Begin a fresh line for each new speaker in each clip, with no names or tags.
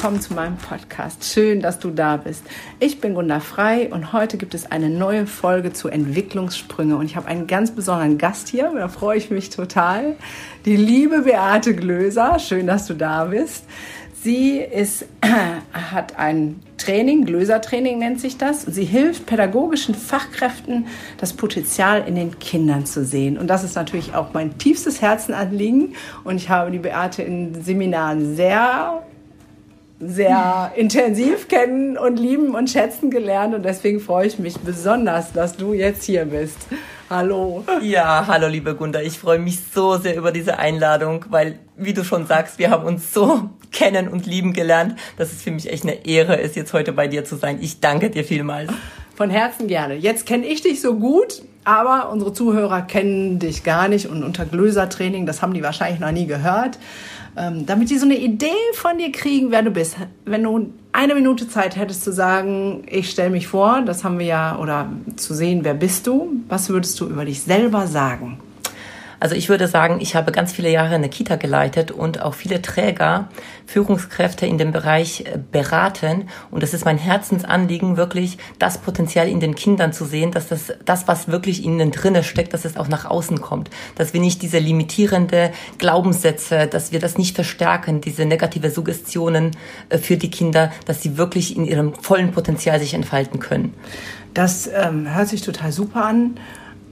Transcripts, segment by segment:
willkommen zu meinem Podcast. Schön, dass du da bist. Ich bin Gunda Frei und heute gibt es eine neue Folge zu Entwicklungssprünge und ich habe einen ganz besonderen Gast hier, da freue ich mich total. Die liebe Beate Glöser, schön, dass du da bist. Sie ist, hat ein Training, Glöser-Training nennt sich das. Sie hilft pädagogischen Fachkräften, das Potenzial in den Kindern zu sehen. Und das ist natürlich auch mein tiefstes Herzenanliegen. Und ich habe die Beate in Seminaren sehr sehr intensiv kennen und lieben und schätzen gelernt und deswegen freue ich mich besonders, dass du jetzt hier bist. Hallo.
Ja, hallo liebe Gunda. Ich freue mich so sehr über diese Einladung, weil, wie du schon sagst, wir haben uns so kennen und lieben gelernt, dass es für mich echt eine Ehre ist, jetzt heute bei dir zu sein. Ich danke dir vielmals.
Von Herzen gerne. Jetzt kenne ich dich so gut, aber unsere Zuhörer kennen dich gar nicht und unter Glöser-Training, das haben die wahrscheinlich noch nie gehört ähm, damit die so eine Idee von dir kriegen, wer du bist. Wenn du eine Minute Zeit hättest zu sagen, ich stelle mich vor, das haben wir ja, oder zu sehen, wer bist du, was würdest du über dich selber sagen?
Also ich würde sagen, ich habe ganz viele Jahre eine Kita geleitet und auch viele Träger, Führungskräfte in dem Bereich äh, beraten. Und es ist mein Herzensanliegen, wirklich das Potenzial in den Kindern zu sehen, dass das, das was wirklich in ihnen drinne steckt, dass es auch nach außen kommt. Dass wir nicht diese limitierende Glaubenssätze, dass wir das nicht verstärken, diese negative Suggestionen äh, für die Kinder, dass sie wirklich in ihrem vollen Potenzial sich entfalten können.
Das ähm, hört sich total super an.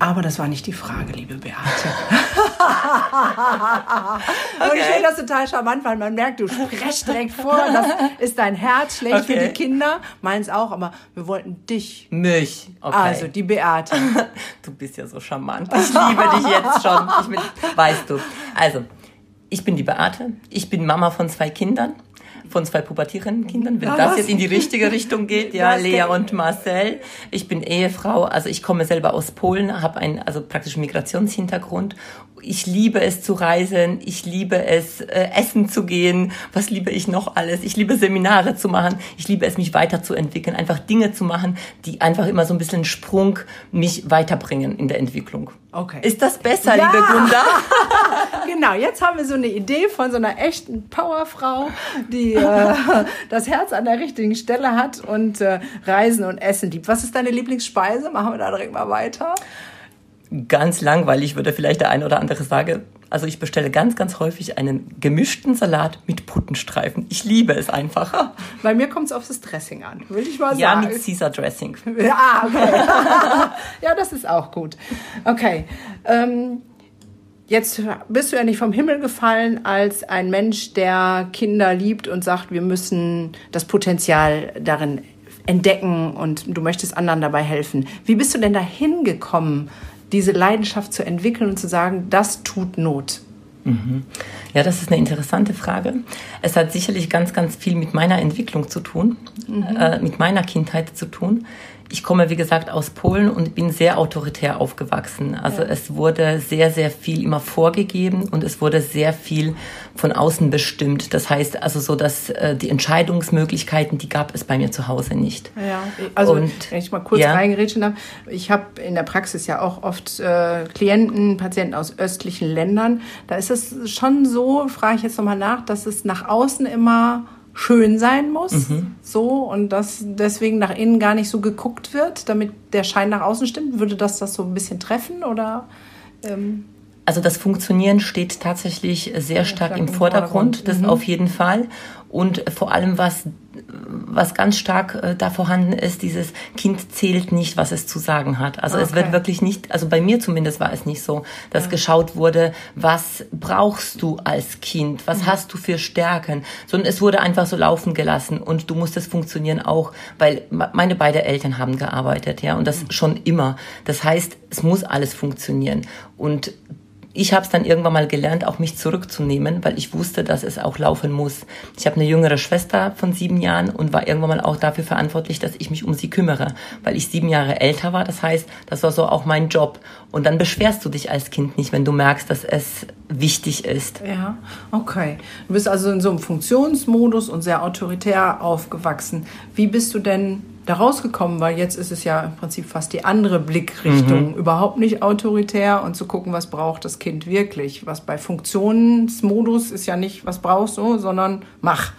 Aber das war nicht die Frage, liebe Beate. okay. Und ich finde das total charmant, weil man merkt, du sprichst direkt vor, das ist dein Herz schlecht okay. für die Kinder, meins auch, aber wir wollten dich.
Mich,
okay. Also die Beate.
Du bist ja so charmant. Ich liebe dich jetzt schon. Ich bin, weißt du. Also, ich bin die Beate. Ich bin Mama von zwei Kindern von zwei pubertierenden Kindern, wenn das jetzt in die richtige Richtung geht, ja, Lea und Marcel. Ich bin Ehefrau, also ich komme selber aus Polen, habe einen also praktisch Migrationshintergrund. Ich liebe es zu reisen, ich liebe es äh, essen zu gehen. Was liebe ich noch alles? Ich liebe Seminare zu machen, ich liebe es mich weiterzuentwickeln, einfach Dinge zu machen, die einfach immer so ein bisschen Sprung mich weiterbringen in der Entwicklung.
Okay.
Ist das besser, ja. liebe Gunda?
genau, jetzt haben wir so eine Idee von so einer echten Powerfrau, die äh, das Herz an der richtigen Stelle hat und äh, Reisen und Essen liebt. Was ist deine Lieblingsspeise? Machen wir da direkt mal weiter.
Ganz langweilig würde vielleicht der eine oder andere sagen. Also ich bestelle ganz, ganz häufig einen gemischten Salat mit Puttenstreifen. Ich liebe es einfach.
Bei mir kommt es auf das Dressing an, will ich mal sagen.
Ja, mit Caesar Dressing.
Ja, okay. ja, das ist auch gut. Okay. Ähm, jetzt bist du ja nicht vom Himmel gefallen als ein Mensch, der Kinder liebt und sagt, wir müssen das Potenzial darin entdecken und du möchtest anderen dabei helfen. Wie bist du denn dahin gekommen, diese Leidenschaft zu entwickeln und zu sagen, das tut Not?
Mhm. Ja, das ist eine interessante Frage. Es hat sicherlich ganz, ganz viel mit meiner Entwicklung zu tun, mhm. äh, mit meiner Kindheit zu tun ich komme, wie gesagt, aus Polen und bin sehr autoritär aufgewachsen. Also ja. es wurde sehr, sehr viel immer vorgegeben und es wurde sehr viel von außen bestimmt. Das heißt also so, dass äh, die Entscheidungsmöglichkeiten, die gab es bei mir zu Hause nicht.
Ja, also und, wenn ich mal kurz ja. reingerätschen darf, ich habe in der Praxis ja auch oft äh, Klienten, Patienten aus östlichen Ländern. Da ist es schon so, frage ich jetzt nochmal nach, dass es nach außen immer schön sein muss, mhm. so und dass deswegen nach innen gar nicht so geguckt wird, damit der Schein nach außen stimmt. Würde das das so ein bisschen treffen oder?
Ähm also das Funktionieren steht tatsächlich sehr stark, im Vordergrund, Vordergrund. das mhm. auf jeden Fall. Und vor allem, was, was ganz stark äh, da vorhanden ist, dieses Kind zählt nicht, was es zu sagen hat. Also okay. es wird wirklich nicht, also bei mir zumindest war es nicht so, dass ja. geschaut wurde, was brauchst du als Kind, was mhm. hast du für Stärken, sondern es wurde einfach so laufen gelassen und du musstest funktionieren auch, weil meine beiden Eltern haben gearbeitet, ja, und das mhm. schon immer. Das heißt, es muss alles funktionieren. Und ich habe es dann irgendwann mal gelernt, auch mich zurückzunehmen, weil ich wusste, dass es auch laufen muss. Ich habe eine jüngere Schwester von sieben Jahren und war irgendwann mal auch dafür verantwortlich, dass ich mich um sie kümmere, weil ich sieben Jahre älter war. Das heißt, das war so auch mein Job. Und dann beschwerst du dich als Kind nicht, wenn du merkst, dass es wichtig ist.
Ja, okay. Du bist also in so einem Funktionsmodus und sehr autoritär aufgewachsen. Wie bist du denn da rausgekommen, weil jetzt ist es ja im Prinzip fast die andere Blickrichtung, mhm. überhaupt nicht autoritär und zu gucken, was braucht das Kind wirklich. Was bei Funktionsmodus ist ja nicht, was brauchst du, sondern mach.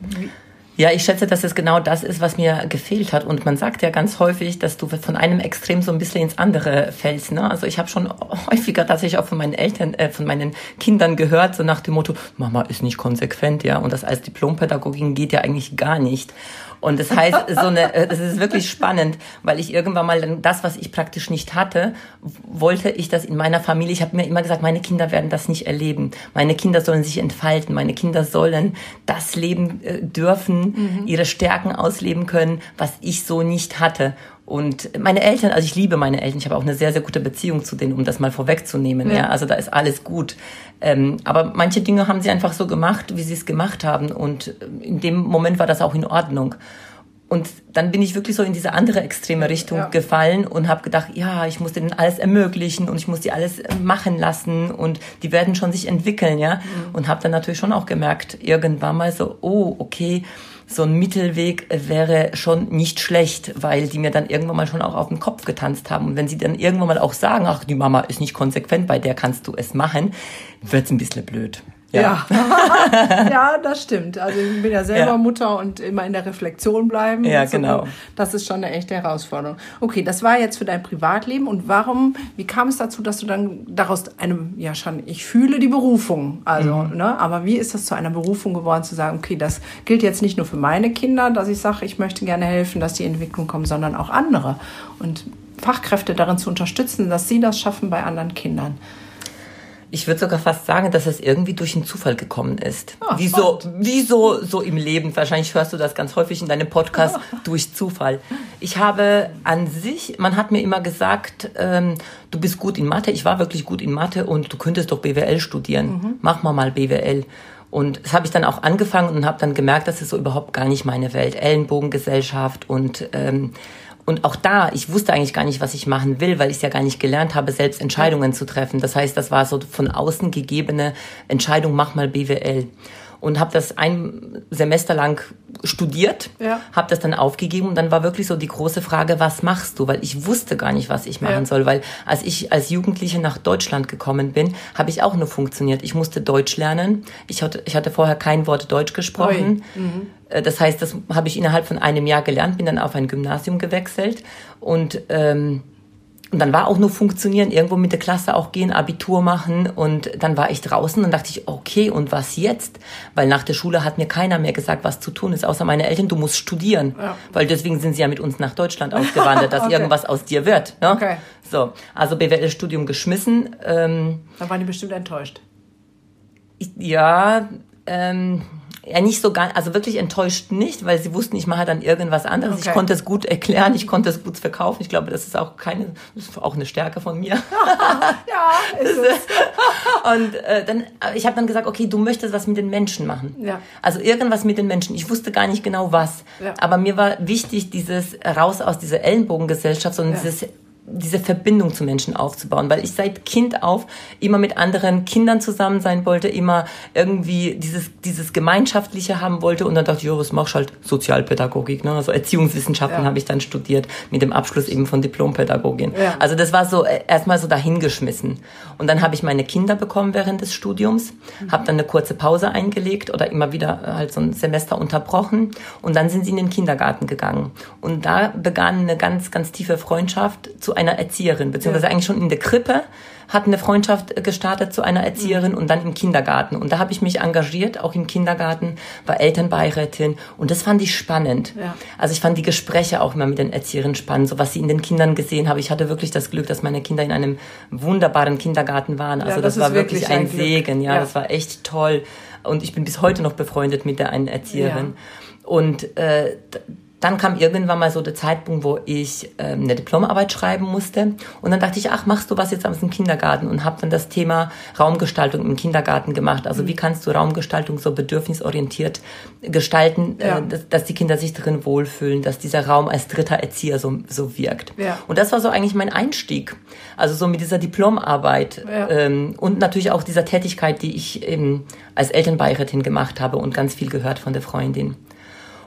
Wie? Ja, ich schätze, dass es genau das ist, was mir gefehlt hat. Und man sagt ja ganz häufig, dass du von einem Extrem so ein bisschen ins andere fällst. Ne? Also ich habe schon häufiger tatsächlich auch von meinen Eltern, äh, von meinen Kindern gehört, so nach dem Motto, Mama ist nicht konsequent, ja. Und das als Diplompädagogin geht ja eigentlich gar nicht. Und das heißt, so eine, äh, das ist wirklich spannend, weil ich irgendwann mal dann das, was ich praktisch nicht hatte, wollte ich das in meiner Familie. Ich habe mir immer gesagt, meine Kinder werden das nicht erleben. Meine Kinder sollen sich entfalten. Meine Kinder sollen das leben äh, dürfen, mhm. ihre Stärken ausleben können, was ich so nicht hatte. Und meine Eltern, also ich liebe meine Eltern, ich habe auch eine sehr, sehr gute Beziehung zu denen, um das mal vorwegzunehmen. Ja. ja. Also da ist alles gut. Ähm, aber manche Dinge haben sie einfach so gemacht, wie sie es gemacht haben. Und in dem Moment war das auch in Ordnung. Und dann bin ich wirklich so in diese andere extreme Richtung ja. gefallen und habe gedacht, ja, ich muss denen alles ermöglichen und ich muss die alles machen lassen und die werden schon sich entwickeln, ja. Mhm. Und habe dann natürlich schon auch gemerkt, irgendwann mal so, oh, okay, so ein Mittelweg wäre schon nicht schlecht, weil die mir dann irgendwann mal schon auch auf den Kopf getanzt haben. Und wenn sie dann irgendwann mal auch sagen, ach, die Mama ist nicht konsequent, bei der kannst du es machen, wird's ein bisschen blöd.
Ja. Ja. ja, das stimmt. Also ich bin ja selber ja. Mutter und immer in der Reflexion bleiben.
Ja, so. genau.
Das ist schon eine echte Herausforderung. Okay, das war jetzt für dein Privatleben und warum, wie kam es dazu, dass du dann daraus eine, ja schon, ich fühle die Berufung, also, mhm. ne, aber wie ist das zu einer Berufung geworden, zu sagen, okay, das gilt jetzt nicht nur für meine Kinder, dass ich sage, ich möchte gerne helfen, dass die Entwicklung kommt, sondern auch andere und Fachkräfte darin zu unterstützen, dass sie das schaffen bei anderen Kindern.
Ich würde sogar fast sagen, dass es irgendwie durch einen Zufall gekommen ist. Oh, wie, so, wie so, so im Leben. Wahrscheinlich hörst du das ganz häufig in deinem Podcast oh. durch Zufall. Ich habe an sich, man hat mir immer gesagt, ähm, du bist gut in Mathe. Ich war wirklich gut in Mathe und du könntest doch BWL studieren. Mhm. Mach mal mal BWL. Und das habe ich dann auch angefangen und habe dann gemerkt, das ist so überhaupt gar nicht meine Welt. Ellenbogengesellschaft und ähm, und auch da, ich wusste eigentlich gar nicht, was ich machen will, weil ich es ja gar nicht gelernt habe, selbst Entscheidungen zu treffen. Das heißt, das war so von außen gegebene Entscheidung, mach mal BWL. Und habe das ein Semester lang studiert, ja. habe das dann aufgegeben und dann war wirklich so die große Frage, was machst du? Weil ich wusste gar nicht, was ich machen ja. soll, weil als ich als Jugendliche nach Deutschland gekommen bin, habe ich auch nur funktioniert. Ich musste Deutsch lernen. Ich hatte, ich hatte vorher kein Wort Deutsch gesprochen. Mhm. Äh, das heißt, das habe ich innerhalb von einem Jahr gelernt, bin dann auf ein Gymnasium gewechselt und ähm, und dann war auch nur funktionieren, irgendwo mit der Klasse auch gehen, Abitur machen und dann war ich draußen und dachte ich, okay, und was jetzt? Weil nach der Schule hat mir keiner mehr gesagt, was zu tun ist, außer meine Eltern, du musst studieren. Ja. Weil deswegen sind sie ja mit uns nach Deutschland ausgewandert, dass okay. irgendwas aus dir wird. Ne? Okay. So, also BWL-Studium geschmissen.
Ähm, da waren die bestimmt enttäuscht.
Ich, ja, ähm, ja nicht so gar, also wirklich enttäuscht nicht, weil sie wussten, ich mache dann irgendwas anderes. Okay. Ich konnte es gut erklären, ich konnte es gut verkaufen. Ich glaube, das ist auch keine, das ist auch eine Stärke von mir. ja, ist es. Und äh, dann, ich habe dann gesagt, okay, du möchtest was mit den Menschen machen. Ja. Also irgendwas mit den Menschen. Ich wusste gar nicht genau was. Ja. Aber mir war wichtig, dieses raus aus dieser Ellenbogengesellschaft, sondern ja. dieses diese Verbindung zu Menschen aufzubauen, weil ich seit Kind auf immer mit anderen Kindern zusammen sein wollte, immer irgendwie dieses, dieses Gemeinschaftliche haben wollte und dann dachte ich, ja, was machst du halt Sozialpädagogik, ne? also Erziehungswissenschaften ja. habe ich dann studiert, mit dem Abschluss eben von Diplompädagogin. Ja. Also das war so äh, erstmal so dahingeschmissen. Und dann habe ich meine Kinder bekommen während des Studiums, mhm. habe dann eine kurze Pause eingelegt oder immer wieder äh, halt so ein Semester unterbrochen und dann sind sie in den Kindergarten gegangen. Und da begann eine ganz, ganz tiefe Freundschaft zu einer Erzieherin, beziehungsweise ja. eigentlich schon in der Krippe hat eine Freundschaft gestartet zu einer Erzieherin mhm. und dann im Kindergarten. Und da habe ich mich engagiert, auch im Kindergarten, war Elternbeirätin und das fand ich spannend. Ja. Also ich fand die Gespräche auch immer mit den Erzieherinnen spannend, so was sie in den Kindern gesehen habe. Ich hatte wirklich das Glück, dass meine Kinder in einem wunderbaren Kindergarten waren. Also ja, das, das war wirklich, ein, ein Segen. Ja, ja, das war echt toll. Und ich bin bis heute noch befreundet mit der einen Erzieherin. Und äh, dann kam irgendwann mal so der Zeitpunkt, wo ich ähm, eine Diplomarbeit schreiben musste. Und dann dachte ich, ach, machst du was jetzt aus dem Kindergarten? Und habe dann das Thema Raumgestaltung im Kindergarten gemacht. Also wie kannst du Raumgestaltung so bedürfnisorientiert gestalten, äh, ja. äh, dass, dass, die Kinder sich darin wohlfühlen, dass dieser Raum als dritter Erzieher so, so wirkt. Ja. Und das war so eigentlich mein Einstieg. Also so mit dieser Diplomarbeit ja. ähm, und natürlich auch dieser Tätigkeit, die ich eben als Elternbeirätin gemacht habe und ganz viel gehört von der Freundin.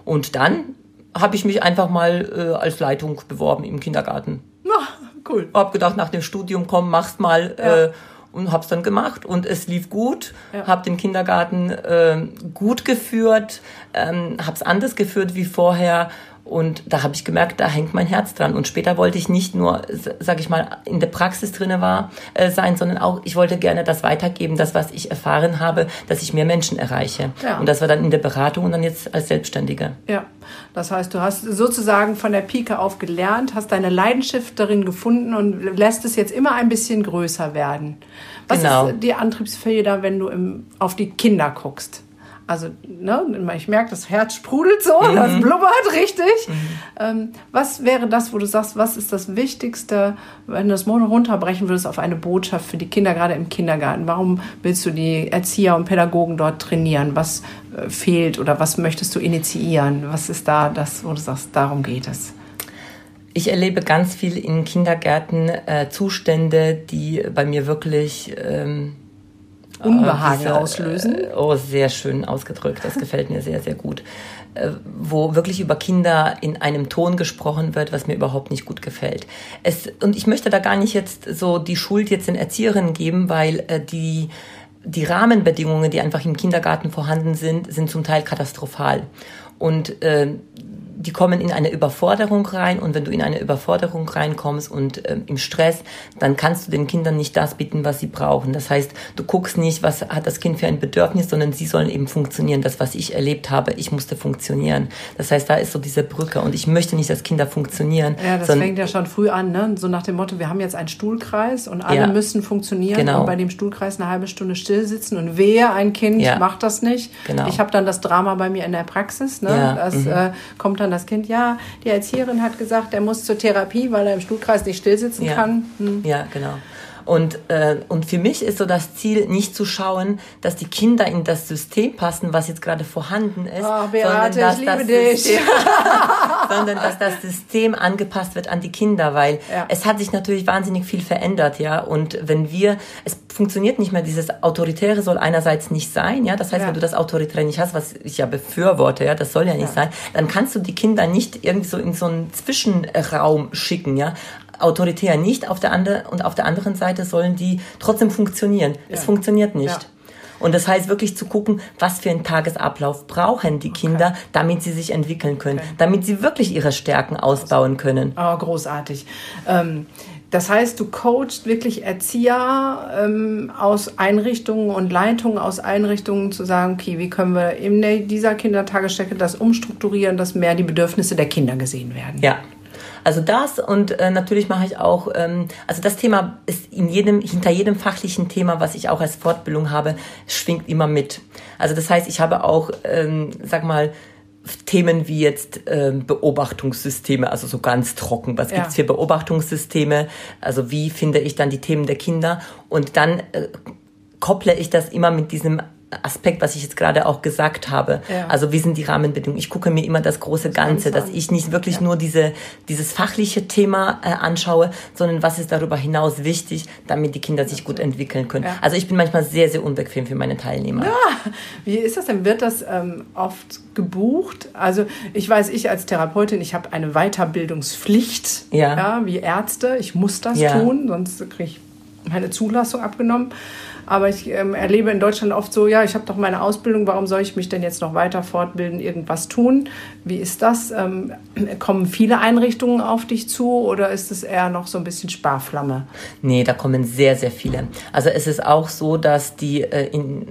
Und dann habe ich mich einfach mal äh, als Leitung beworben im Kindergarten.
Na, cool.
Hab gedacht, nach dem Studium komm, machst mal. Ja. Äh, und habe es dann gemacht und es lief gut, ja. habe den Kindergarten äh, gut geführt, ähm, habe es anders geführt wie vorher und da habe ich gemerkt, da hängt mein Herz dran. Und später wollte ich nicht nur, sage ich mal, in der Praxis drinne war äh, sein, sondern auch, ich wollte gerne das weitergeben, das, was ich erfahren habe, dass ich mehr Menschen erreiche. Ja. Und das war dann in der Beratung und dann jetzt als Selbstständige.
Ja, das heißt, du hast sozusagen von der Pike auf gelernt, hast deine Leidenschaft darin gefunden und lässt es jetzt immer ein bisschen größer werden. Was genau. ist die Antriebsfeder, wenn du im, auf die Kinder guckst? Also, ne, ich merke, das Herz sprudelt so, mhm. das blubbert richtig. Mhm. Ähm, was wäre das, wo du sagst, was ist das Wichtigste, wenn du das Mono runterbrechen würdest auf eine Botschaft für die Kinder, gerade im Kindergarten? Warum willst du die Erzieher und Pädagogen dort trainieren? Was äh, fehlt oder was möchtest du initiieren? Was ist da das, wo du sagst, darum geht es?
Ich erlebe ganz viel in Kindergärten äh, Zustände, die bei mir wirklich ähm,
Unbehagen diese, auslösen. Äh,
oh, sehr schön ausgedrückt. Das gefällt mir sehr, sehr gut. Äh, wo wirklich über Kinder in einem Ton gesprochen wird, was mir überhaupt nicht gut gefällt. Es, und ich möchte da gar nicht jetzt so die Schuld jetzt den Erzieherinnen geben, weil äh, die die Rahmenbedingungen, die einfach im Kindergarten vorhanden sind, sind zum Teil katastrophal. Und äh, die kommen in eine Überforderung rein und wenn du in eine Überforderung reinkommst und äh, im Stress, dann kannst du den Kindern nicht das bieten, was sie brauchen. Das heißt, du guckst nicht, was hat das Kind für ein Bedürfnis, sondern sie sollen eben funktionieren. Das, was ich erlebt habe, ich musste funktionieren. Das heißt, da ist so diese Brücke und ich möchte nicht, dass Kinder funktionieren.
Ja, das fängt ja schon früh an, ne? so nach dem Motto, wir haben jetzt einen Stuhlkreis und alle ja, müssen funktionieren genau. und bei dem Stuhlkreis eine halbe Stunde still sitzen und wehe, ein Kind ja. macht das nicht. Genau. Ich habe dann das Drama bei mir in der Praxis. Ne? Ja. Das mhm. äh, kommt dann das Kind, ja, die Erzieherin hat gesagt, er muss zur Therapie, weil er im Stuhlkreis nicht stillsitzen
ja.
kann.
Hm. Ja, genau. Und, äh, und für mich ist so das Ziel, nicht zu schauen, dass die Kinder in das System passen, was jetzt gerade vorhanden ist,
oh, Beate, sondern, dass das System,
sondern dass das System angepasst wird an die Kinder, weil ja. es hat sich natürlich wahnsinnig viel verändert, ja. Und wenn wir, es funktioniert nicht mehr, dieses Autoritäre soll einerseits nicht sein, ja. Das heißt, ja. wenn du das Autoritäre nicht hast, was ich ja befürworte, ja, das soll ja nicht ja. sein, dann kannst du die Kinder nicht irgendwie so in so einen Zwischenraum schicken, ja autoritär nicht auf der andere, und auf der anderen Seite sollen die trotzdem funktionieren. Ja. Es funktioniert nicht. Ja. Und das heißt wirklich zu gucken, was für einen Tagesablauf brauchen die Kinder, okay. damit sie sich entwickeln können, okay. damit sie wirklich ihre Stärken ausbauen können.
Oh, großartig. Ähm, das heißt, du coachst wirklich Erzieher ähm, aus Einrichtungen und Leitungen aus Einrichtungen zu sagen, okay, wie können wir in dieser Kindertagesstätte das umstrukturieren, dass mehr die Bedürfnisse der Kinder gesehen werden?
Ja, also das und äh, natürlich mache ich auch, ähm, also das Thema ist in jedem, hinter jedem fachlichen Thema, was ich auch als Fortbildung habe, schwingt immer mit. Also das heißt, ich habe auch, ähm, sag mal, Themen wie jetzt ähm, Beobachtungssysteme, also so ganz trocken. Was ja. gibt's für Beobachtungssysteme? Also wie finde ich dann die Themen der Kinder? Und dann äh, kopple ich das immer mit diesem Aspekt, was ich jetzt gerade auch gesagt habe. Ja. Also wie sind die Rahmenbedingungen? Ich gucke mir immer das große Ganze, dass ich nicht wirklich ja. nur diese, dieses fachliche Thema äh, anschaue, sondern was ist darüber hinaus wichtig, damit die Kinder sich gut entwickeln können. Ja. Also ich bin manchmal sehr, sehr unbequem für meine Teilnehmer.
Ja. Wie ist das denn? Wird das ähm, oft gebucht? Also ich weiß, ich als Therapeutin, ich habe eine Weiterbildungspflicht, ja. ja. wie Ärzte. Ich muss das tun, sonst kriege ich meine Zulassung abgenommen. Aber ich ähm, erlebe in Deutschland oft so, ja, ich habe doch meine Ausbildung, warum soll ich mich denn jetzt noch weiter fortbilden, irgendwas tun? Wie ist das? Ähm, kommen viele Einrichtungen auf dich zu oder ist es eher noch so ein bisschen Sparflamme?
Nee, da kommen sehr, sehr viele. Also es ist auch so, dass die äh, in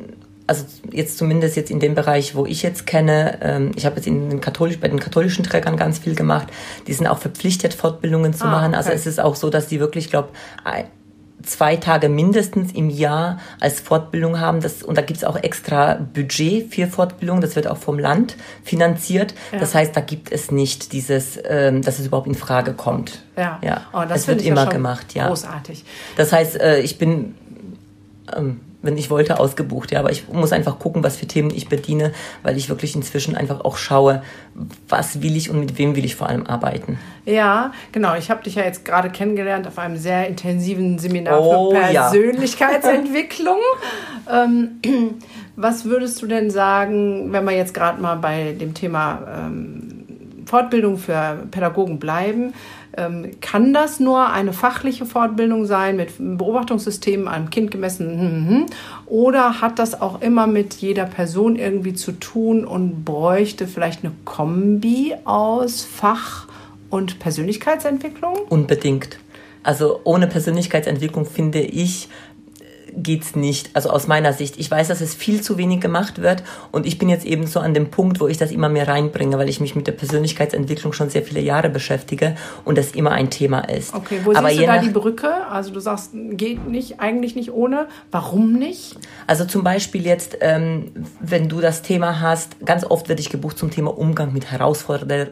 also jetzt zumindest jetzt in dem Bereich, wo ich jetzt kenne, ähm, ich habe jetzt in den katholisch, bei den katholischen Trägern ganz viel gemacht, die sind auch verpflichtet, Fortbildungen zu ah, machen. Also okay. Also es ist auch so, dass die wirklich, glaube zwei Tage mindestens im Jahr als Fortbildung haben. Das, und da gibt's auch extra Budget für Fortbildung. Das wird auch vom Land finanziert. Ja. Das heißt, da gibt es nicht dieses, ähm, dass es überhaupt in Frage kommt.
Ja,
ja. Oh, das es wird immer gemacht. Ja.
Großartig.
Das heißt, äh, ich bin ähm, wenn ich wollte, ausgebucht. Ja, aber ich muss einfach gucken, was für Themen ich bediene, weil ich wirklich inzwischen einfach auch schaue, was will ich und mit wem will ich vor allem arbeiten.
Ja, genau. Ich habe dich ja jetzt gerade kennengelernt auf einem sehr intensiven Seminar oh, für Persönlichkeitsentwicklung. Ja. ähm, was würdest du denn sagen, wenn wir jetzt gerade mal bei dem Thema ähm, Fortbildung für Pädagogen bleiben, kann das nur eine fachliche Fortbildung sein mit Beobachtungssystemen einem Kind gemessen? Hm, hm, hm, oder hat das auch immer mit jeder Person irgendwie zu tun und bräuchte vielleicht eine Kombi aus Fach und Persönlichkeitsentwicklung?
Unbedingt. Also ohne Persönlichkeitsentwicklung finde ich, geht's nicht. Also aus meiner Sicht. Ich weiß, dass es viel zu wenig gemacht wird und ich bin jetzt eben so an dem Punkt, wo ich das immer mehr reinbringe, weil ich mich mit der Persönlichkeitsentwicklung schon sehr viele Jahre beschäftige und das immer ein Thema ist.
Okay, wo Aber siehst du da die Brücke? Also du sagst, geht nicht, eigentlich nicht ohne. Warum nicht?
Also zum Beispiel jetzt, ähm, wenn du das Thema hast, ganz oft werde ich gebucht zum Thema Umgang mit herausfordernden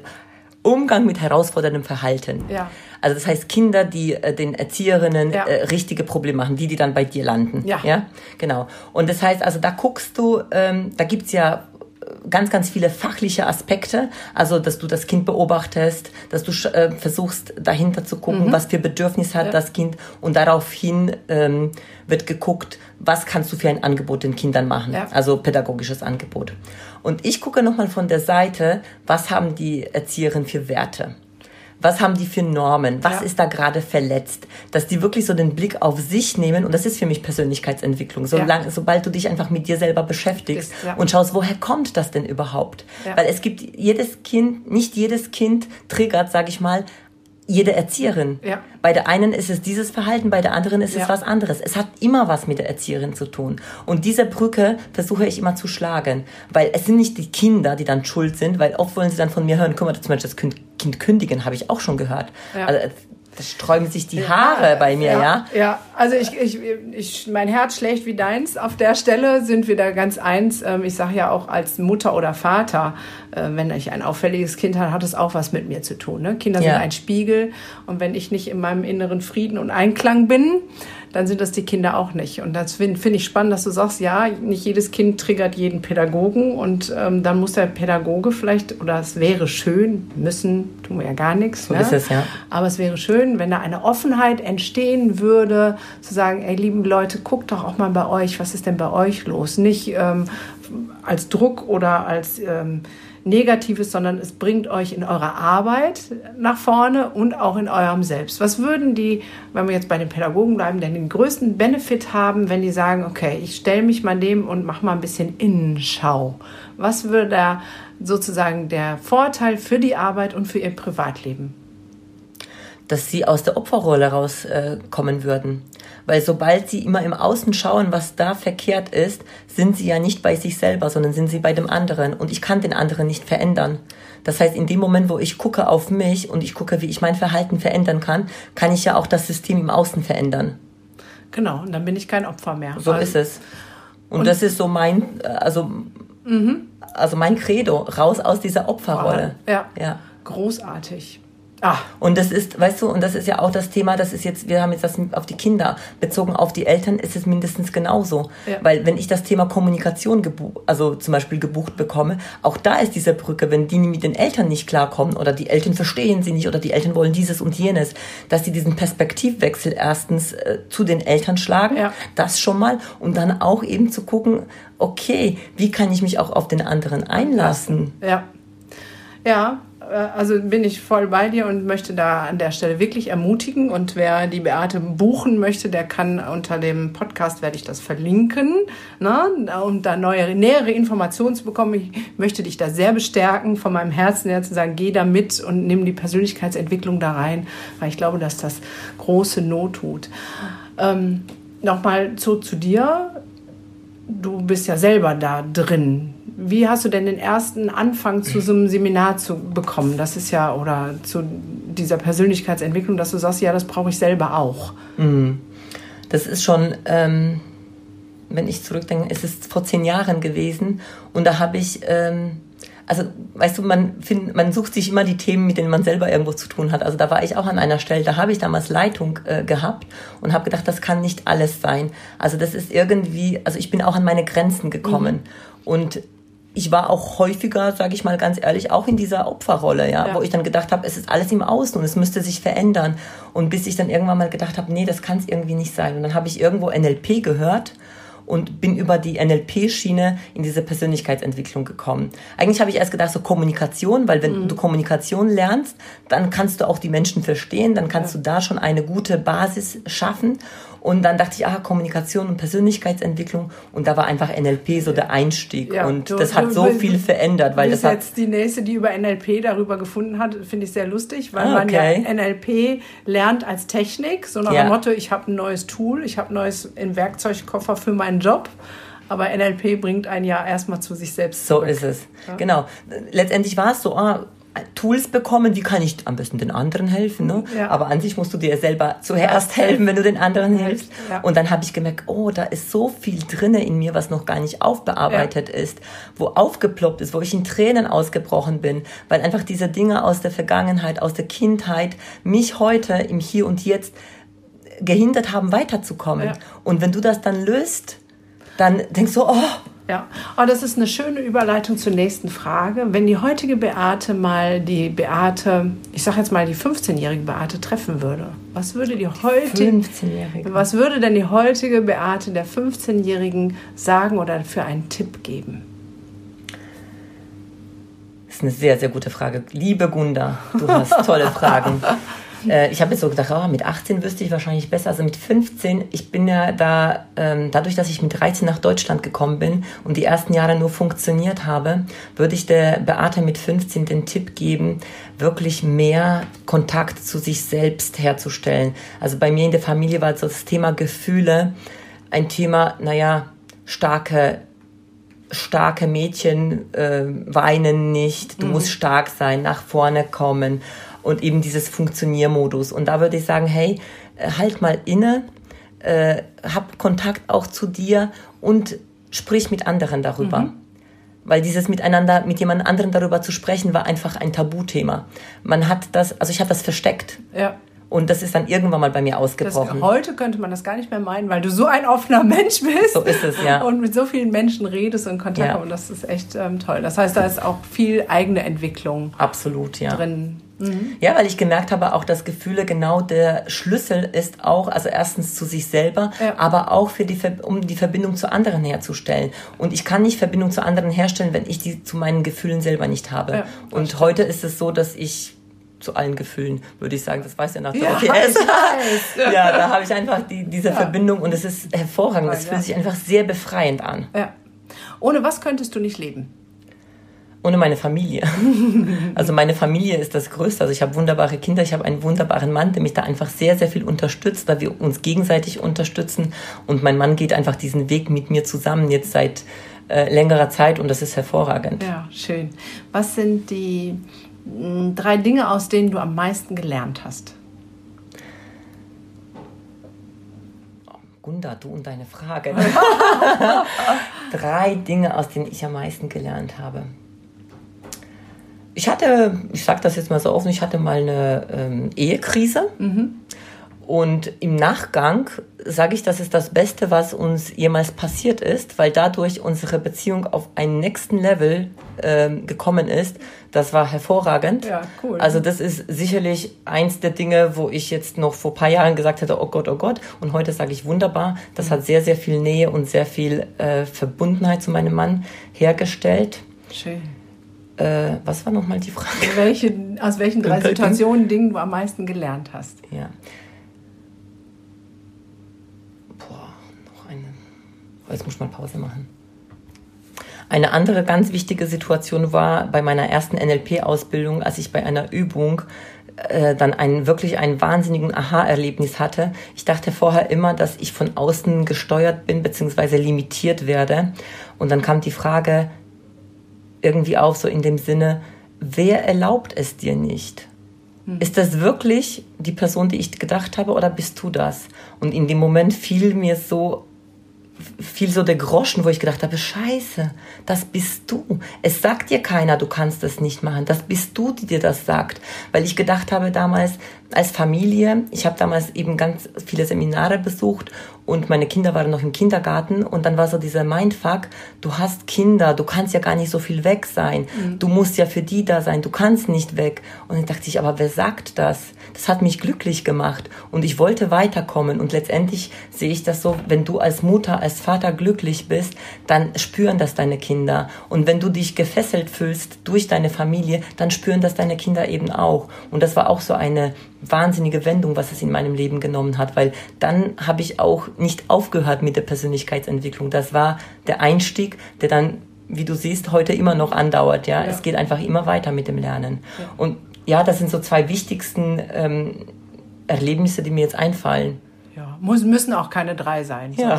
Umgang mit herausforderndem Verhalten. Ja. Also das heißt Kinder, die äh, den Erzieherinnen ja. äh, richtige Probleme machen, die die dann bei dir landen. Ja. ja, genau. Und das heißt, also da guckst du, ähm, da gibt's ja ganz, ganz viele fachliche Aspekte. Also, dass du das Kind beobachtest, dass du äh, versuchst, dahinter zu gucken, mhm. was für Bedürfnis hat ja. das Kind. Und daraufhin ähm, wird geguckt, was kannst du für ein Angebot den Kindern machen. Ja. Also pädagogisches Angebot. Und ich gucke nochmal von der Seite, was haben die Erzieherinnen für Werte was haben die für Normen, was ja. ist da gerade verletzt, dass die wirklich so den Blick auf sich nehmen und das ist für mich Persönlichkeitsentwicklung, solange, ja. sobald du dich einfach mit dir selber beschäftigst ja. und schaust, woher kommt das denn überhaupt? Weil es gibt jedes Kind, nicht jedes Kind triggert, sage ich mal, jede Erzieherin. Ja. Bei der einen ist es dieses Verhalten, bei der anderen ist es ja. was anderes. Es hat immer was mit der Erzieherin zu tun. Und diese Brücke versuche ich immer zu schlagen, weil es sind nicht die Kinder, die dann schuld sind, weil oft wollen sie dann von mir hören, guck mal, zum Beispiel das Kind, kündigen, habe ich auch schon gehört. Ja. Also, sträuben sich die Haare ja, bei mir, ja,
ja. Ja, also ich, ich, ich, mein Herz schlägt wie deins. Auf der Stelle sind wir da ganz eins. Ähm, ich sage ja auch als Mutter oder Vater, äh, wenn ich ein auffälliges Kind habe, hat es auch was mit mir zu tun. Ne? Kinder ja. sind ein Spiegel und wenn ich nicht in meinem inneren Frieden und Einklang bin, dann sind das die Kinder auch nicht. Und das finde find ich spannend, dass du sagst, ja, nicht jedes Kind triggert jeden Pädagogen und ähm, dann muss der Pädagoge vielleicht, oder es wäre schön, müssen, tun wir ja gar nichts. So ne? ist es, ja. Aber es wäre schön, wenn da eine Offenheit entstehen würde, zu sagen, ey, lieben Leute, guckt doch auch mal bei euch, was ist denn bei euch los? Nicht ähm, als Druck oder als... Ähm, Negatives, sondern es bringt euch in eurer Arbeit nach vorne und auch in eurem Selbst. Was würden die, wenn wir jetzt bei den Pädagogen bleiben, denn den größten Benefit haben, wenn die sagen, okay, ich stelle mich mal dem und mache mal ein bisschen Innenschau? Was würde da sozusagen der Vorteil für die Arbeit und für ihr Privatleben?
Dass sie aus der Opferrolle rauskommen äh, würden weil sobald sie immer im Außen schauen, was da verkehrt ist, sind sie ja nicht bei sich selber, sondern sind sie bei dem anderen. Und ich kann den anderen nicht verändern. Das heißt, in dem Moment, wo ich gucke auf mich und ich gucke, wie ich mein Verhalten verändern kann, kann ich ja auch das System im Außen verändern.
Genau, und dann bin ich kein Opfer mehr.
So also, ist es. Und, und, das ist so mein, also, mhm. also mein Credo, raus aus dieser Opferrolle.
Ja. ja. Großartig.
Ah. Und das ist, weißt du, und das ist ja auch das Thema, das ist jetzt, wir haben jetzt das auf die Kinder bezogen, auf die Eltern ist es mindestens genauso. Ja. Weil wenn ich das Thema Kommunikation gebucht, also zum Beispiel gebucht bekomme, auch da ist diese Brücke, wenn die mit den Eltern nicht klarkommen oder die Eltern verstehen sie nicht oder die Eltern wollen dieses und jenes, dass sie diesen Perspektivwechsel erstens äh, zu den Eltern schlagen, ja. das schon mal, und dann auch eben zu gucken, okay, wie kann ich mich auch auf den anderen einlassen?
Ja. Ja, also bin ich voll bei dir und möchte da an der Stelle wirklich ermutigen. Und wer die Beate buchen möchte, der kann unter dem Podcast werde ich das verlinken, ne? um da neue, nähere Informationen zu bekommen. Ich möchte dich da sehr bestärken, von meinem Herzen her zu sagen, geh da mit und nimm die Persönlichkeitsentwicklung da rein, weil ich glaube, dass das große Not tut. Ähm, Nochmal zu, zu dir. Du bist ja selber da drin wie hast du denn den ersten Anfang zu so einem Seminar zu bekommen? Das ist ja, oder zu dieser Persönlichkeitsentwicklung, dass du sagst, ja, das brauche ich selber auch. Mhm.
Das ist schon, ähm, wenn ich zurückdenke, es ist vor zehn Jahren gewesen und da habe ich, ähm, also weißt du, man, find, man sucht sich immer die Themen, mit denen man selber irgendwo zu tun hat. Also da war ich auch an einer Stelle, da habe ich damals Leitung äh, gehabt und habe gedacht, das kann nicht alles sein. Also das ist irgendwie, also ich bin auch an meine Grenzen gekommen. Mhm. Und ich war auch häufiger, sage ich mal ganz ehrlich, auch in dieser Opferrolle, ja, ja. wo ich dann gedacht habe, es ist alles im Außen und es müsste sich verändern. Und bis ich dann irgendwann mal gedacht habe, nee, das kann es irgendwie nicht sein. Und dann habe ich irgendwo NLP gehört und bin über die NLP-Schiene in diese Persönlichkeitsentwicklung gekommen. Eigentlich habe ich erst gedacht, so Kommunikation, weil wenn mhm. du Kommunikation lernst, dann kannst du auch die Menschen verstehen, dann kannst ja. du da schon eine gute Basis schaffen. Und dann dachte ich, ah, Kommunikation und Persönlichkeitsentwicklung. Und da war einfach NLP so der Einstieg. Ja, und du, das hat so viel verändert. Weil das
hat jetzt die nächste, die über NLP darüber gefunden hat, finde ich sehr lustig, weil ah, okay. man ja NLP lernt als Technik. So nach ja. dem Motto, ich habe ein neues Tool, ich habe ein neues im Werkzeugkoffer für meinen Job. Aber NLP bringt einen ja erstmal zu sich selbst.
Zurück. So ist es. Ja? Genau. Letztendlich war es so, ah, Tools bekommen, wie kann ich am besten den anderen helfen. Ne? Ja. Aber an sich musst du dir selber zuerst helfen, wenn du den anderen hilfst. Ja. Und dann habe ich gemerkt, oh, da ist so viel drinne in mir, was noch gar nicht aufbearbeitet ja. ist, wo aufgeploppt ist, wo ich in Tränen ausgebrochen bin, weil einfach diese Dinge aus der Vergangenheit, aus der Kindheit mich heute im Hier und Jetzt gehindert haben, weiterzukommen. Und wenn du das dann löst, dann denkst du, oh,
ja, oh, das ist eine schöne Überleitung zur nächsten Frage. Wenn die heutige Beate mal die Beate, ich sage jetzt mal die 15-jährige Beate treffen würde, was würde die heutige, was würde denn die heutige Beate der 15-jährigen sagen oder für einen Tipp geben?
Das ist eine sehr, sehr gute Frage. Liebe Gunda, du hast tolle Fragen. Äh, ich habe jetzt so gedacht, oh, mit 18 wüsste ich wahrscheinlich besser. Also mit 15, ich bin ja da, ähm, dadurch, dass ich mit 13 nach Deutschland gekommen bin und die ersten Jahre nur funktioniert habe, würde ich der Beate mit 15 den Tipp geben, wirklich mehr Kontakt zu sich selbst herzustellen. Also bei mir in der Familie war so das Thema Gefühle ein Thema, naja, starke starke Mädchen äh, weinen nicht, du mhm. musst stark sein, nach vorne kommen und eben dieses Funktioniermodus. Und da würde ich sagen, hey, äh, halt mal inne, äh, hab Kontakt auch zu dir und sprich mit anderen darüber. Mhm. Weil dieses miteinander, mit jemand anderem darüber zu sprechen, war einfach ein Tabuthema. Man hat das, also ich habe das versteckt. Ja. Und das ist dann irgendwann mal bei mir ausgebrochen.
Das, heute könnte man das gar nicht mehr meinen, weil du so ein offener Mensch bist.
So ist es, ja.
Und mit so vielen Menschen redest und Kontakt ja. und das ist echt ähm, toll. Das heißt, da ist auch viel eigene Entwicklung
Absolut, ja. drin. Mhm. Ja, weil ich gemerkt habe, auch dass Gefühle genau der Schlüssel ist auch, also erstens zu sich selber, ja. aber auch für die, um die Verbindung zu anderen herzustellen. Und ich kann nicht Verbindung zu anderen herstellen, wenn ich die zu meinen Gefühlen selber nicht habe. Ja, und stimmt. heute ist es so, dass ich zu allen Gefühlen, würde ich sagen. Das weiß ja nach der ja, OTS. ja, da habe ich einfach die, diese ja. Verbindung und es ist hervorragend. Es fühlt sich einfach sehr befreiend an.
Ja. Ohne was könntest du nicht leben?
Ohne meine Familie. Also meine Familie ist das Größte. Also ich habe wunderbare Kinder, ich habe einen wunderbaren Mann, der mich da einfach sehr, sehr viel unterstützt, weil wir uns gegenseitig unterstützen. Und mein Mann geht einfach diesen Weg mit mir zusammen jetzt seit äh, längerer Zeit und das ist hervorragend.
Ja, schön. Was sind die drei Dinge, aus denen du am meisten gelernt hast?
Gunda, du und deine Frage. drei Dinge, aus denen ich am meisten gelernt habe. Ich hatte, ich sage das jetzt mal so offen, ich hatte mal eine ähm, Ehekrise. Mhm. Und im Nachgang sage ich, das ist das Beste, was uns jemals passiert ist, weil dadurch unsere Beziehung auf einen nächsten Level ähm, gekommen ist. Das war hervorragend. Ja, cool. Also das ist sicherlich eins der Dinge, wo ich jetzt noch vor paar Jahren gesagt hätte, oh Gott, oh Gott. Und heute sage ich wunderbar. Das hat sehr, sehr viel Nähe und sehr viel äh, Verbundenheit zu meinem Mann hergestellt. Schön. Äh, was war nochmal die Frage?
Welche, aus welchen drei Situationen, Dingen du am meisten gelernt hast?
Ja. Jetzt muss ich mal Pause machen. Eine andere ganz wichtige Situation war bei meiner ersten NLP-Ausbildung, als ich bei einer Übung äh, dann ein, wirklich ein wahnsinnigen Aha-Erlebnis hatte. Ich dachte vorher immer, dass ich von außen gesteuert bin bzw. limitiert werde. Und dann kam die Frage irgendwie auf, so in dem Sinne, wer erlaubt es dir nicht? Hm. Ist das wirklich die Person, die ich gedacht habe, oder bist du das? Und in dem Moment fiel mir so fiel so der Groschen, wo ich gedacht habe, scheiße, das bist du. Es sagt dir keiner, du kannst das nicht machen. Das bist du, die dir das sagt. Weil ich gedacht habe damals, als Familie. Ich habe damals eben ganz viele Seminare besucht und meine Kinder waren noch im Kindergarten und dann war so dieser Mindfuck, du hast Kinder, du kannst ja gar nicht so viel weg sein, mhm. du musst ja für die da sein, du kannst nicht weg. Und dann dachte ich, aber wer sagt das? Das hat mich glücklich gemacht und ich wollte weiterkommen und letztendlich sehe ich das so, wenn du als Mutter, als Vater glücklich bist, dann spüren das deine Kinder und wenn du dich gefesselt fühlst durch deine Familie, dann spüren das deine Kinder eben auch und das war auch so eine wahnsinnige Wendung, was es in meinem Leben genommen hat, weil dann habe ich auch nicht aufgehört mit der Persönlichkeitsentwicklung. Das war der Einstieg, der dann, wie du siehst, heute immer noch andauert. Ja, ja. es geht einfach immer weiter mit dem Lernen. Ja. Und ja, das sind so zwei wichtigsten ähm, Erlebnisse, die mir jetzt einfallen.
Muss, müssen auch keine drei sein.
Ja,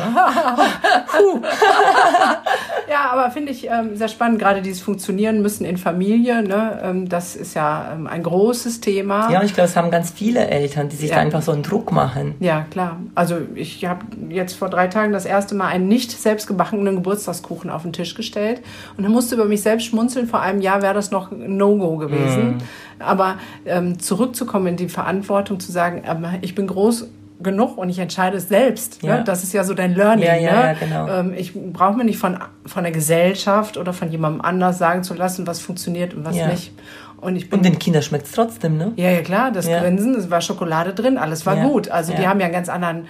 ja aber finde ich ähm, sehr spannend, gerade dieses Funktionieren müssen in Familie. Ne? Ähm, das ist ja ähm, ein großes Thema.
Ja, und ich glaube, es haben ganz viele Eltern, die sich ja. da einfach so einen Druck machen.
Ja, klar. Also ich habe jetzt vor drei Tagen das erste Mal einen nicht selbstgebackenen Geburtstagskuchen auf den Tisch gestellt und musste über mich selbst schmunzeln. Vor einem Jahr wäre das noch ein No-Go gewesen. Mm. Aber ähm, zurückzukommen in die Verantwortung, zu sagen, ähm, ich bin groß genug und ich entscheide es selbst. Ne? Ja. Ne? Das ist ja so dein Learning. Ja, ja, ne? genau. Ähm, ich brauche mir nicht von, von der Gesellschaft oder von jemandem anders sagen zu lassen, was funktioniert und was nicht.
Und, ich bin, und den Kindern schmeckt es trotzdem, ne?
Ja, ja, klar. Das. Grinsen, es war Schokolade drin, alles war gut. Also die haben ja einen ganz anderen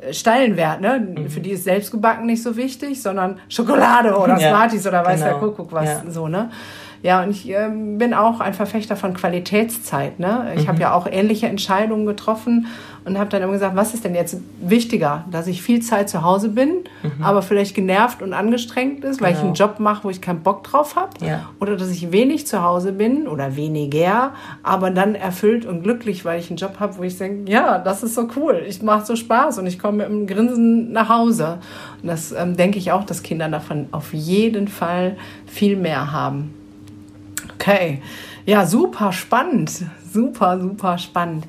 äh, Stellenwert. Ne? Mhm. Für die ist selbstgebacken nicht so wichtig, sondern Schokolade oder Smarties oder weiß genau. der Kuckuck was. So, ne? Ja, und ich äh, bin auch ein Verfechter von Qualitätszeit. Ne? Ich mhm. habe ja auch ähnliche Entscheidungen getroffen und habe dann immer gesagt, was ist denn jetzt wichtiger, dass ich viel Zeit zu Hause bin, mhm. aber vielleicht genervt und angestrengt ist, weil genau. ich einen Job mache, wo ich keinen Bock drauf habe, ja. oder dass ich wenig zu Hause bin oder weniger, aber dann erfüllt und glücklich, weil ich einen Job habe, wo ich denke, ja, das ist so cool, ich mache so Spaß und ich komme mit einem Grinsen nach Hause. Und das ähm, denke ich auch, dass Kinder davon auf jeden Fall viel mehr haben. Okay. Ja, super spannend. Super, super spannend.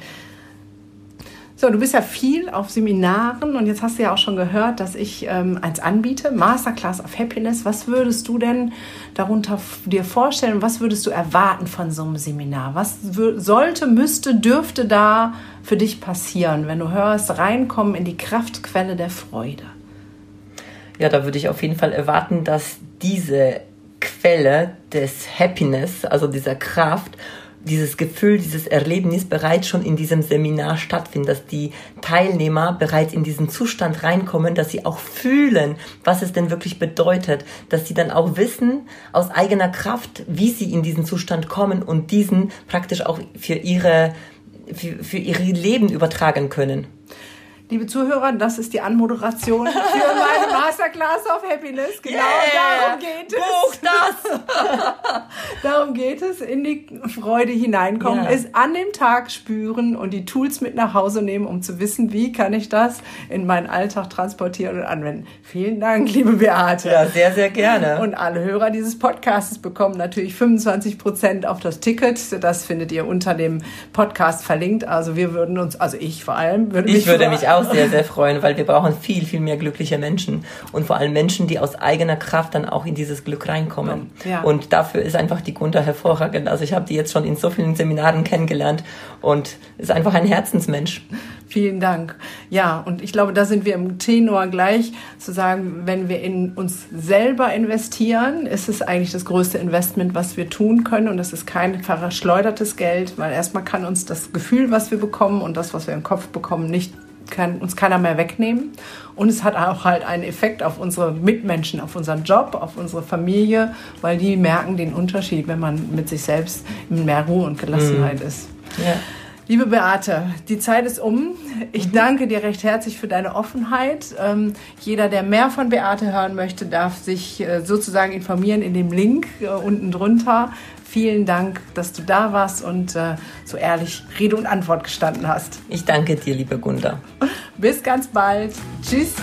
So, du bist ja viel auf Seminaren und jetzt hast du ja auch schon gehört, dass ich ähm, eins anbiete, Masterclass of Happiness. Was würdest du denn darunter dir vorstellen? Was würdest du erwarten von so einem Seminar? Was sollte, müsste, dürfte da für dich passieren, wenn du hörst, reinkommen in die Kraftquelle der Freude?
Ja, da würde ich auf jeden Fall erwarten, dass diese Quelle des Happiness, also dieser Kraft, dieses Gefühl, dieses Erlebnis bereits schon in diesem Seminar stattfindet, dass die Teilnehmer bereits in diesen Zustand reinkommen, dass sie auch fühlen, was es denn wirklich bedeutet, dass sie dann auch wissen aus eigener Kraft, wie sie in diesen Zustand kommen und diesen praktisch auch für ihre für, für ihre Leben übertragen können.
Liebe Zuhörer, das ist die Anmoderation für meine Masterclass of Happiness. Genau yeah, darum geht es. Buch das! darum geht es, in die Freude hineinkommen, yeah. es an dem Tag spüren und die Tools mit nach Hause nehmen, um zu wissen, wie kann ich das in meinen Alltag transportieren und anwenden. Vielen Dank, liebe Beate.
Ja, sehr, sehr gerne.
Und alle Hörer dieses Podcasts bekommen natürlich 25 Prozent auf das Ticket. Das findet ihr unter dem Podcast verlinkt. Also wir würden uns, also ich vor allem,
würde mich, ich würde mich auch auch sehr, sehr freuen, weil wir brauchen viel, viel mehr glückliche Menschen und vor allem Menschen, die aus eigener Kraft dann auch in dieses Glück reinkommen. Ja. Und dafür ist einfach die Gunda hervorragend. Also ich habe die jetzt schon in so vielen Seminaren kennengelernt und ist einfach ein Herzensmensch.
Vielen Dank. Ja, und ich glaube, da sind wir im Tenor gleich, zu sagen, wenn wir in uns selber investieren, ist es eigentlich das größte Investment, was wir tun können. Und es ist kein verschleudertes Geld, weil erstmal kann uns das Gefühl, was wir bekommen und das, was wir im Kopf bekommen, nicht kann uns keiner mehr wegnehmen. Und es hat auch halt einen Effekt auf unsere Mitmenschen, auf unseren Job, auf unsere Familie, weil die merken den Unterschied, wenn man mit sich selbst in mehr Ruhe und Gelassenheit mhm. ist. Ja. Liebe Beate, die Zeit ist um. Ich mhm. danke dir recht herzlich für deine Offenheit. Ähm, jeder, der mehr von Beate hören möchte, darf sich äh, sozusagen informieren in dem Link äh, unten drunter. Vielen Dank, dass du da warst und äh, so ehrlich Rede und Antwort gestanden hast.
Ich danke dir, liebe Gunda.
Bis ganz bald. Tschüss.